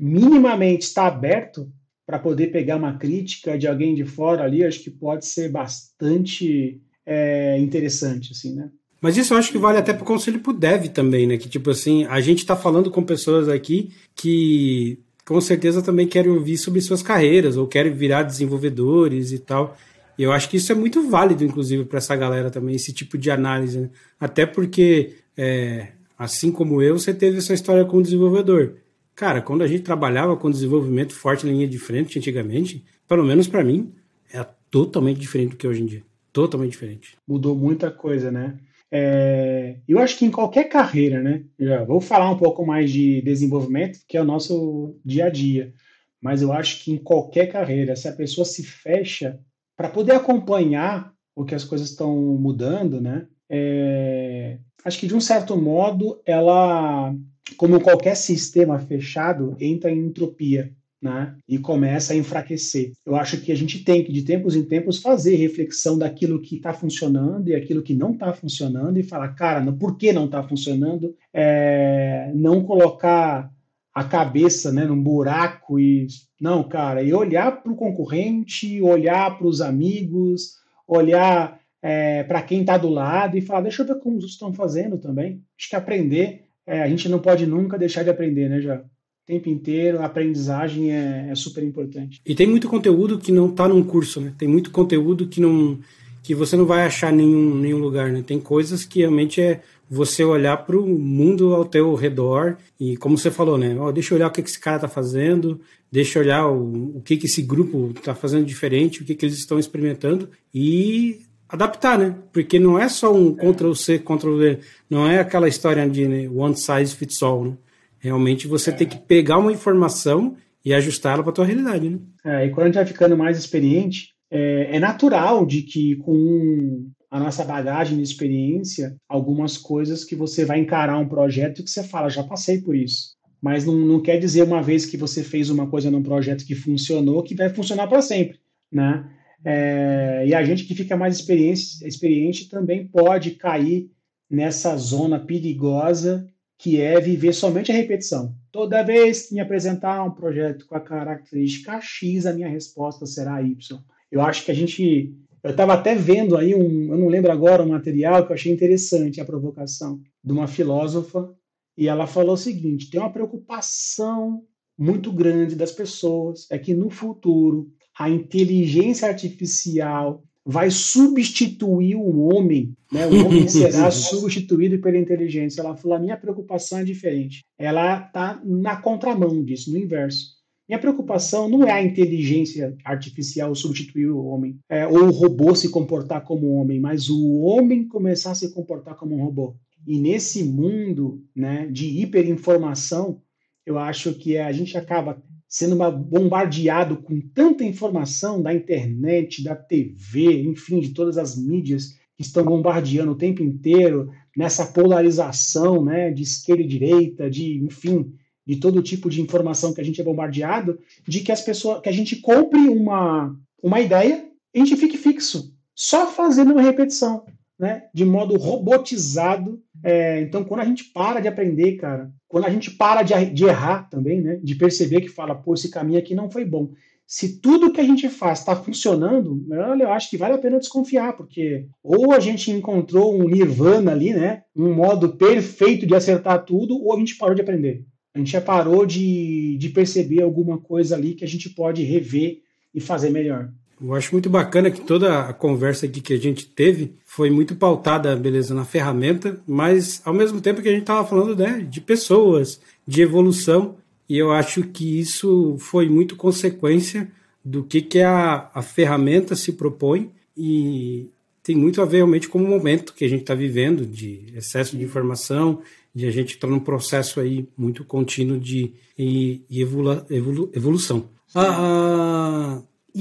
minimamente está aberto para poder pegar uma crítica de alguém de fora ali, acho que pode ser bastante é, interessante, assim, né? Mas isso eu acho que vale até para o conselho pro dev também, né? Que tipo assim, a gente está falando com pessoas aqui que com certeza também querem ouvir sobre suas carreiras ou querem virar desenvolvedores e tal. E eu acho que isso é muito válido, inclusive, para essa galera também, esse tipo de análise. Né? Até porque, é, assim como eu, você teve essa história com o desenvolvedor. Cara, quando a gente trabalhava com desenvolvimento forte na linha de frente antigamente, pelo menos para mim, é totalmente diferente do que é hoje em dia. Totalmente diferente. Mudou muita coisa, né? É, eu acho que em qualquer carreira, né? Já vou falar um pouco mais de desenvolvimento, que é o nosso dia a dia. Mas eu acho que em qualquer carreira, se a pessoa se fecha para poder acompanhar o que as coisas estão mudando, né? É, acho que de um certo modo ela, como qualquer sistema fechado, entra em entropia né, e começa a enfraquecer. Eu acho que a gente tem que, de tempos em tempos, fazer reflexão daquilo que está funcionando e aquilo que não está funcionando e falar, cara, por que não está funcionando? É, não colocar a cabeça né, num buraco e. Não, cara, e olhar para o concorrente, olhar para os amigos, olhar é, para quem está do lado e falar, deixa eu ver como os estão fazendo também. Acho que aprender, é, a gente não pode nunca deixar de aprender, né, já? tempo inteiro, a aprendizagem é, é, super importante. E tem muito conteúdo que não está num curso, né? Tem muito conteúdo que não que você não vai achar em nenhum, nenhum lugar, né? Tem coisas que realmente é você olhar para o mundo ao teu redor e como você falou, né? Oh, deixa eu olhar o que, que esse cara está fazendo, deixa eu olhar o, o que, que esse grupo está fazendo diferente, o que, que eles estão experimentando e adaptar, né? Porque não é só um Ctrl C, Ctrl V, não é aquela história de né, one size fits all, né? Realmente você é. tem que pegar uma informação e ajustá-la para a tua realidade, né? É, e quando a gente vai ficando mais experiente, é, é, natural de que com a nossa bagagem de experiência, algumas coisas que você vai encarar um projeto que você fala, já passei por isso. Mas não, não quer dizer uma vez que você fez uma coisa num projeto que funcionou, que vai funcionar para sempre, né? É, e a gente que fica mais experiente, experiente também pode cair nessa zona perigosa que é viver somente a repetição. Toda vez que me apresentar um projeto com a característica X, a minha resposta será Y. Eu acho que a gente. Eu estava até vendo aí um. Eu não lembro agora um material que eu achei interessante, a provocação, de uma filósofa, e ela falou o seguinte: tem uma preocupação muito grande das pessoas, é que no futuro a inteligência artificial vai substituir o homem, né? O homem [LAUGHS] será substituído pela inteligência. Ela falou: a minha preocupação é diferente. Ela está na contramão disso, no inverso. Minha preocupação não é a inteligência artificial substituir o homem, é, ou o robô se comportar como um homem, mas o homem começar a se comportar como um robô. E nesse mundo né, de hiperinformação, eu acho que a gente acaba sendo bombardeado com tanta informação da internet, da TV, enfim, de todas as mídias que estão bombardeando o tempo inteiro nessa polarização, né, de esquerda e direita, de, enfim, de todo tipo de informação que a gente é bombardeado, de que as pessoas, que a gente compre uma uma ideia, a gente fique fixo, só fazendo uma repetição. Né, de modo robotizado. É, então, quando a gente para de aprender, cara, quando a gente para de, de errar também, né, de perceber que fala, pô, esse caminho aqui não foi bom. Se tudo que a gente faz está funcionando, eu acho que vale a pena desconfiar, porque ou a gente encontrou um nirvana ali, né, um modo perfeito de acertar tudo, ou a gente parou de aprender. A gente já parou de, de perceber alguma coisa ali que a gente pode rever e fazer melhor. Eu acho muito bacana que toda a conversa aqui que a gente teve foi muito pautada, beleza, na ferramenta, mas ao mesmo tempo que a gente estava falando né, de pessoas, de evolução, e eu acho que isso foi muito consequência do que, que a, a ferramenta se propõe e tem muito a ver realmente com o momento que a gente está vivendo de excesso de informação, de a gente estar tá num processo aí muito contínuo de e, e evolu, evolu, evolução. Ah,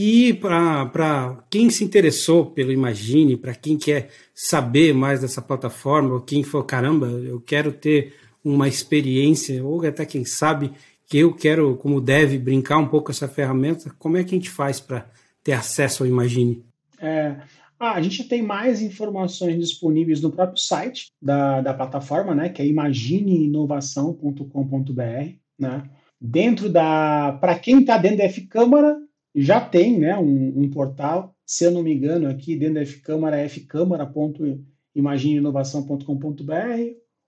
e para quem se interessou pelo Imagine, para quem quer saber mais dessa plataforma, ou quem for, caramba, eu quero ter uma experiência, ou até quem sabe que eu quero, como deve, brincar um pouco com essa ferramenta, como é que a gente faz para ter acesso ao Imagine? É, ah, a gente tem mais informações disponíveis no próprio site da, da plataforma, né, que é imagineinovação.com.br, né? Dentro da, para quem está dentro da F-Câmara, já tem né, um, um, portal, se eu não me engano, aqui dentro da F-Câmara é fcâmara.imagineinovação.com.br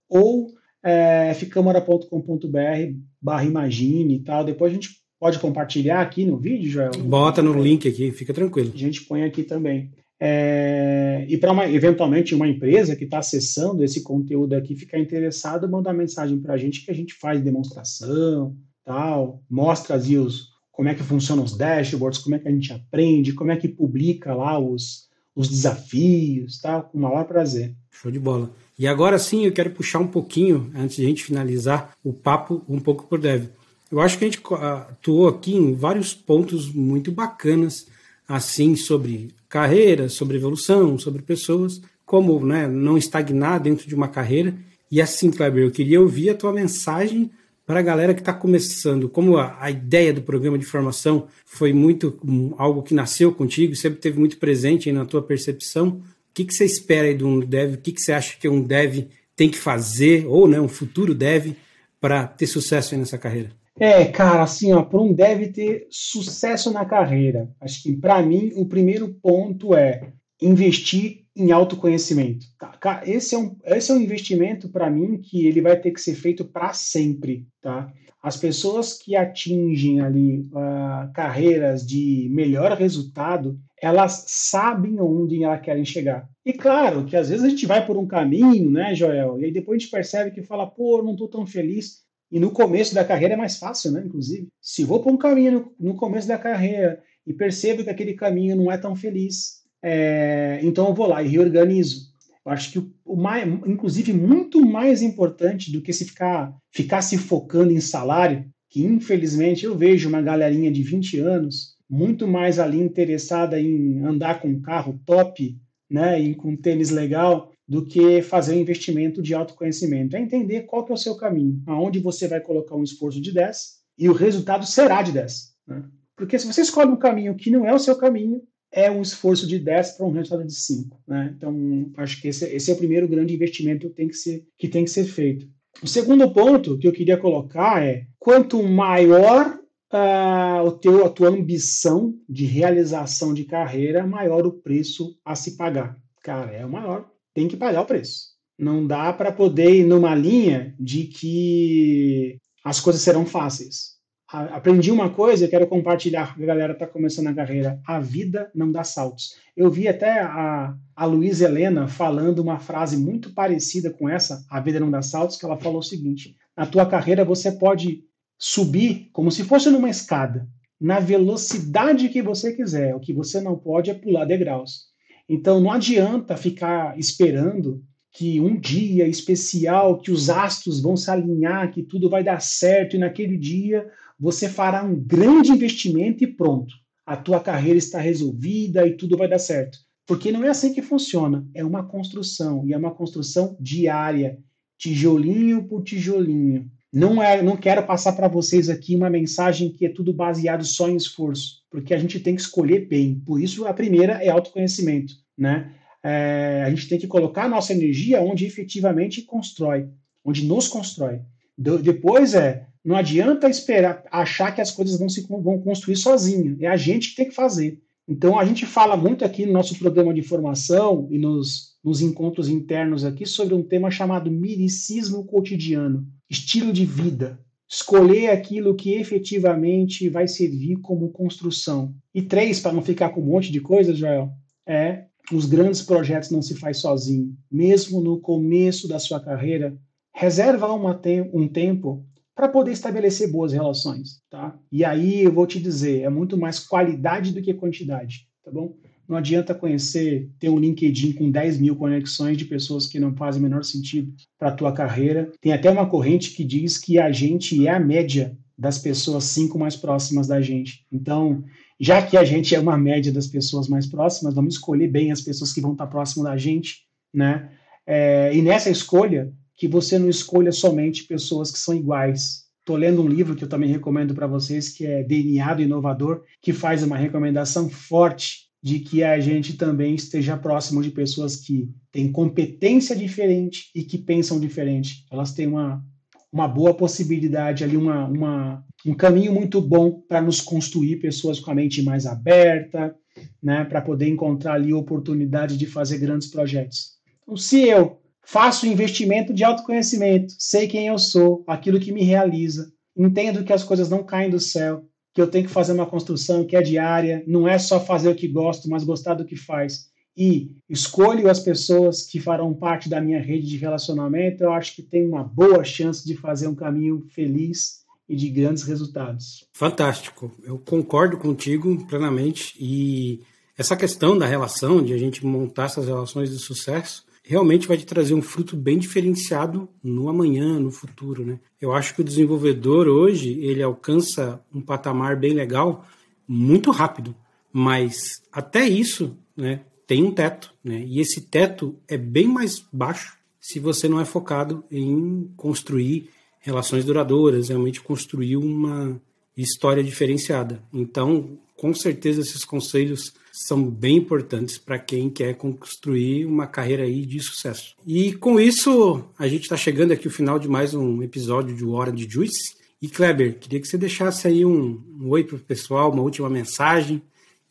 ou é, fcâmara.com.br barra imagine e tal. Depois a gente pode compartilhar aqui no vídeo, Joel? Bota no link aqui, fica tranquilo. A gente põe aqui também. É, e para eventualmente uma empresa que está acessando esse conteúdo aqui ficar interessada, mandar mensagem para a gente que a gente faz demonstração, tal, mostra ali os, como é que funcionam os dashboards, como é que a gente aprende, como é que publica lá os, os desafios, tá? Com o maior prazer. Show de bola. E agora sim eu quero puxar um pouquinho, antes de a gente finalizar o papo, um pouco por Dev. Eu acho que a gente atuou aqui em vários pontos muito bacanas, assim, sobre carreira, sobre evolução, sobre pessoas, como né, não estagnar dentro de uma carreira. E assim, Kleber, eu queria ouvir a tua mensagem para a galera que está começando, como a, a, ideia do programa de formação foi muito um, algo que nasceu contigo, sempre teve muito presente na tua percepção, o que, que você espera aí de um dev? O que, que você acha que um dev tem que fazer, ou né, um futuro dev, para ter sucesso nessa carreira? É, cara, assim, para um dev ter sucesso na carreira, acho que para mim o primeiro ponto é investir em autoconhecimento. Tá? Esse, é um, esse é um investimento para mim que ele vai ter que ser feito para sempre. Tá? As pessoas que atingem ali uh, carreiras de melhor resultado, elas sabem onde elas querem chegar. E claro que às vezes a gente vai por um caminho, né, Joel? E aí depois a gente percebe que fala, pô, não estou tão feliz. E no começo da carreira é mais fácil, né? Inclusive, se vou por um caminho no, no começo da carreira e percebo que aquele caminho não é tão feliz, é, então eu vou lá e reorganizo. Eu acho que o mais, inclusive, muito mais importante do que se ficar, ficar se focando em salário, que infelizmente eu vejo uma galerinha de 20 anos muito mais ali interessada em andar com um carro top, né, e com tênis legal, do que fazer um investimento de autoconhecimento. É entender qual que é o seu caminho, aonde você vai colocar um esforço de 10 e o resultado será de 10. Né? Porque se você escolhe um caminho que não é o seu caminho, é um esforço de 10 para um resultado de 5. Né? Então, acho que esse, esse, é o primeiro grande investimento que tem que, ser, que tem que ser feito. O segundo ponto que eu queria colocar é: quanto maior uh, o teu, a tua ambição de realização de carreira, maior o preço a se pagar. Cara, é o maior, tem que pagar o preço. Não dá para poder ir numa linha de que as coisas serão fáceis aprendi uma coisa, quero compartilhar com a galera que está começando a carreira. A vida não dá saltos. Eu vi até a, a Luísa Helena falando uma frase muito parecida com essa, a vida não dá saltos, que ela falou o seguinte: na tua carreira você pode subir como se fosse numa escada, na velocidade que você quiser. O que você não pode é pular degraus. Então não adianta ficar esperando que um dia especial, que os astros vão se alinhar, que tudo vai dar certo e naquele dia você fará um grande investimento e pronto. A tua carreira está resolvida e tudo vai dar certo. Porque não é assim que funciona. É uma construção e é uma construção diária, tijolinho por tijolinho. Não é, não quero passar para vocês aqui uma mensagem que é tudo baseado só em esforço, porque a gente tem que escolher bem. Por isso a primeira é autoconhecimento, né? é, a gente tem que colocar a nossa energia onde efetivamente constrói, onde nos constrói. De, depois é, não adianta esperar, achar que as coisas vão se vão construir sozinho. É a gente que tem que fazer. Então a gente fala muito aqui no nosso programa de formação e nos, nos encontros internos aqui sobre um tema chamado miricismo cotidiano, estilo de vida. Escolher aquilo que efetivamente vai servir como construção. E três, para não ficar com um monte de coisa, Joel, é os grandes projetos não se faz sozinho. Mesmo no começo da sua carreira, reserva te um tempo para poder estabelecer boas relações, tá? E aí eu vou te dizer, é muito mais qualidade do que quantidade, tá bom? Não adianta conhecer, ter um LinkedIn com 10 mil conexões de pessoas que não fazem o menor sentido para a tua carreira. Tem até uma corrente que diz que a gente é a média das pessoas cinco mais próximas da gente. Então, já que a gente é uma média das pessoas mais próximas, vamos escolher bem as pessoas que vão estar próximo da gente, né? É, e nessa escolha, que você não escolha somente pessoas que são iguais. Estou lendo um livro que eu também recomendo para vocês, que é DNA do Inovador, que faz uma recomendação forte de que a gente também esteja próximo de pessoas que têm competência diferente e que pensam diferente. Elas têm uma, uma boa possibilidade ali, uma, uma, um caminho muito bom para nos construir pessoas com a mente mais aberta, né, para poder encontrar ali oportunidade de fazer grandes projetos. Então, se eu Faço investimento de autoconhecimento, sei quem eu sou, aquilo que me realiza, entendo que as coisas não caem do céu, que eu tenho que fazer uma construção que é diária, não é só fazer o que gosto, mas gostar do que faz. E escolho as pessoas que farão parte da minha rede de relacionamento, eu acho que tem uma boa chance de fazer um caminho feliz e de grandes resultados. Fantástico. Eu concordo contigo plenamente e essa questão da relação, de a gente montar essas relações de sucesso, realmente vai te trazer um fruto bem diferenciado no amanhã, no futuro, né? Eu acho que o desenvolvedor hoje, ele alcança um patamar bem legal muito rápido, mas até isso, né, tem um teto, né? E esse teto é bem mais baixo se você não é focado em construir relações duradouras, realmente construir uma história diferenciada. Então, com certeza esses conselhos são bem importantes para quem quer construir uma carreira aí de sucesso. E com isso, a gente está chegando aqui ao final de mais um episódio de Hora de Juice. E Kleber, queria que você deixasse aí um, um oi para o pessoal, uma última mensagem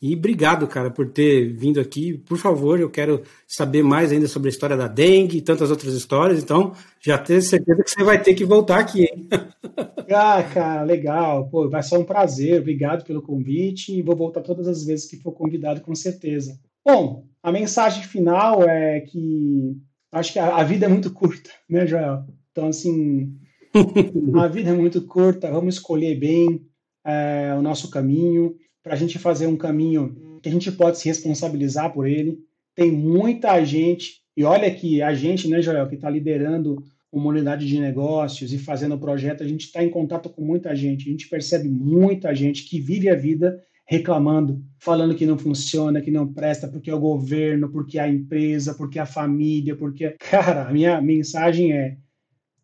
e obrigado, cara, por ter vindo aqui. Por favor, eu quero saber mais ainda sobre a história da dengue e tantas outras histórias. Então, já tenho certeza que você vai ter que voltar aqui, hein? [LAUGHS] Ah, cara, legal. Pô, vai ser um prazer. Obrigado pelo convite e vou voltar todas as vezes que for convidado, com certeza. Bom, a mensagem final é que acho que a, a vida é muito curta, né, Joel? Então, assim, [LAUGHS] a vida é muito curta. Vamos escolher bem é, o nosso caminho para a gente fazer um caminho que a gente pode se responsabilizar por ele. Tem muita gente, e olha que a gente, né, Joel, que está liderando uma unidade de negócios e fazendo o projeto, a gente está em contato com muita gente, a gente percebe muita gente que vive a vida reclamando, falando que não funciona, que não presta, porque é o governo, porque é a empresa, porque é a família, porque. [LAUGHS] Cara, a minha mensagem é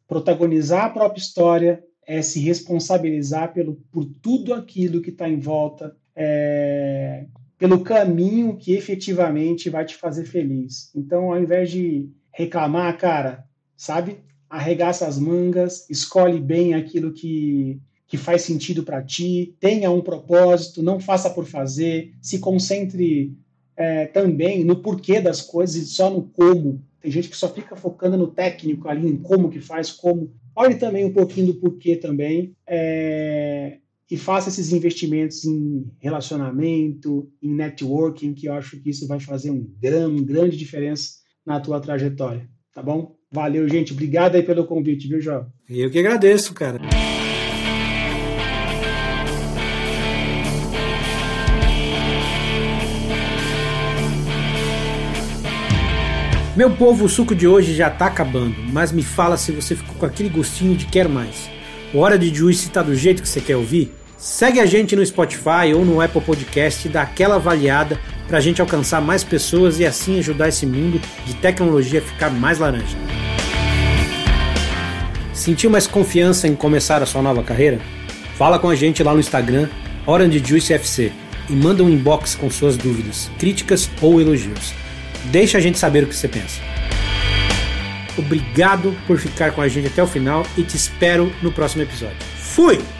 protagonizar a própria história, é se responsabilizar pelo, por tudo aquilo que está em volta, é, pelo caminho que efetivamente vai te fazer feliz. Então, ao invés de reclamar, cara, sabe? Arregaça as mangas, escolhe bem aquilo que, que faz sentido para ti, tenha um propósito, não faça por fazer, se concentre é, também no porquê das coisas e só no como. Tem gente que só fica focando no técnico ali, em como que faz, como. Olhe também um pouquinho do porquê também. É, e faça esses investimentos em relacionamento, em networking, que eu acho que isso vai fazer um grande, grande diferença na tua trajetória, tá bom? Valeu, gente. Obrigado aí pelo convite, viu, João? Eu que agradeço, cara. Meu povo, o suco de hoje já tá acabando, mas me fala se você ficou com aquele gostinho de quero mais. O Hora de Juice tá do jeito que você quer ouvir? Segue a gente no Spotify ou no Apple Podcast e dá aquela avaliada para a gente alcançar mais pessoas e assim ajudar esse mundo de tecnologia a ficar mais laranja. Sentiu mais confiança em começar a sua nova carreira? Fala com a gente lá no Instagram, OrangeJuiceFC, e manda um inbox com suas dúvidas, críticas ou elogios. Deixa a gente saber o que você pensa. Obrigado por ficar com a gente até o final e te espero no próximo episódio. Fui!